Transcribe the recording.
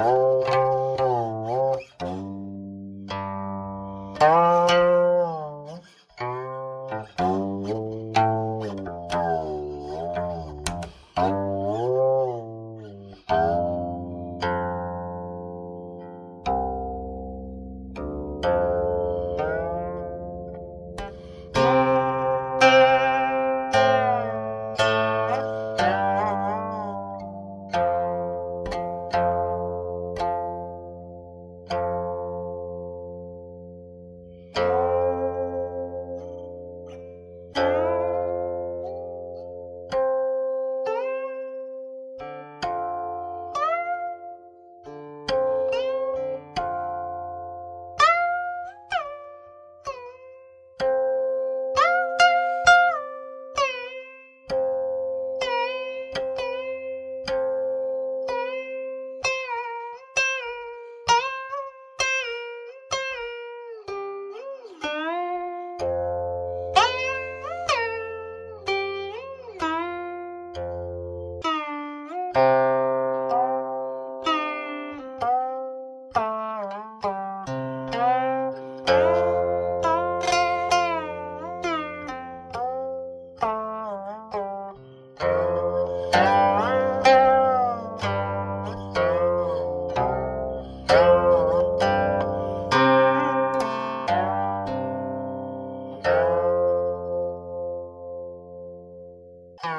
Oh. Thank.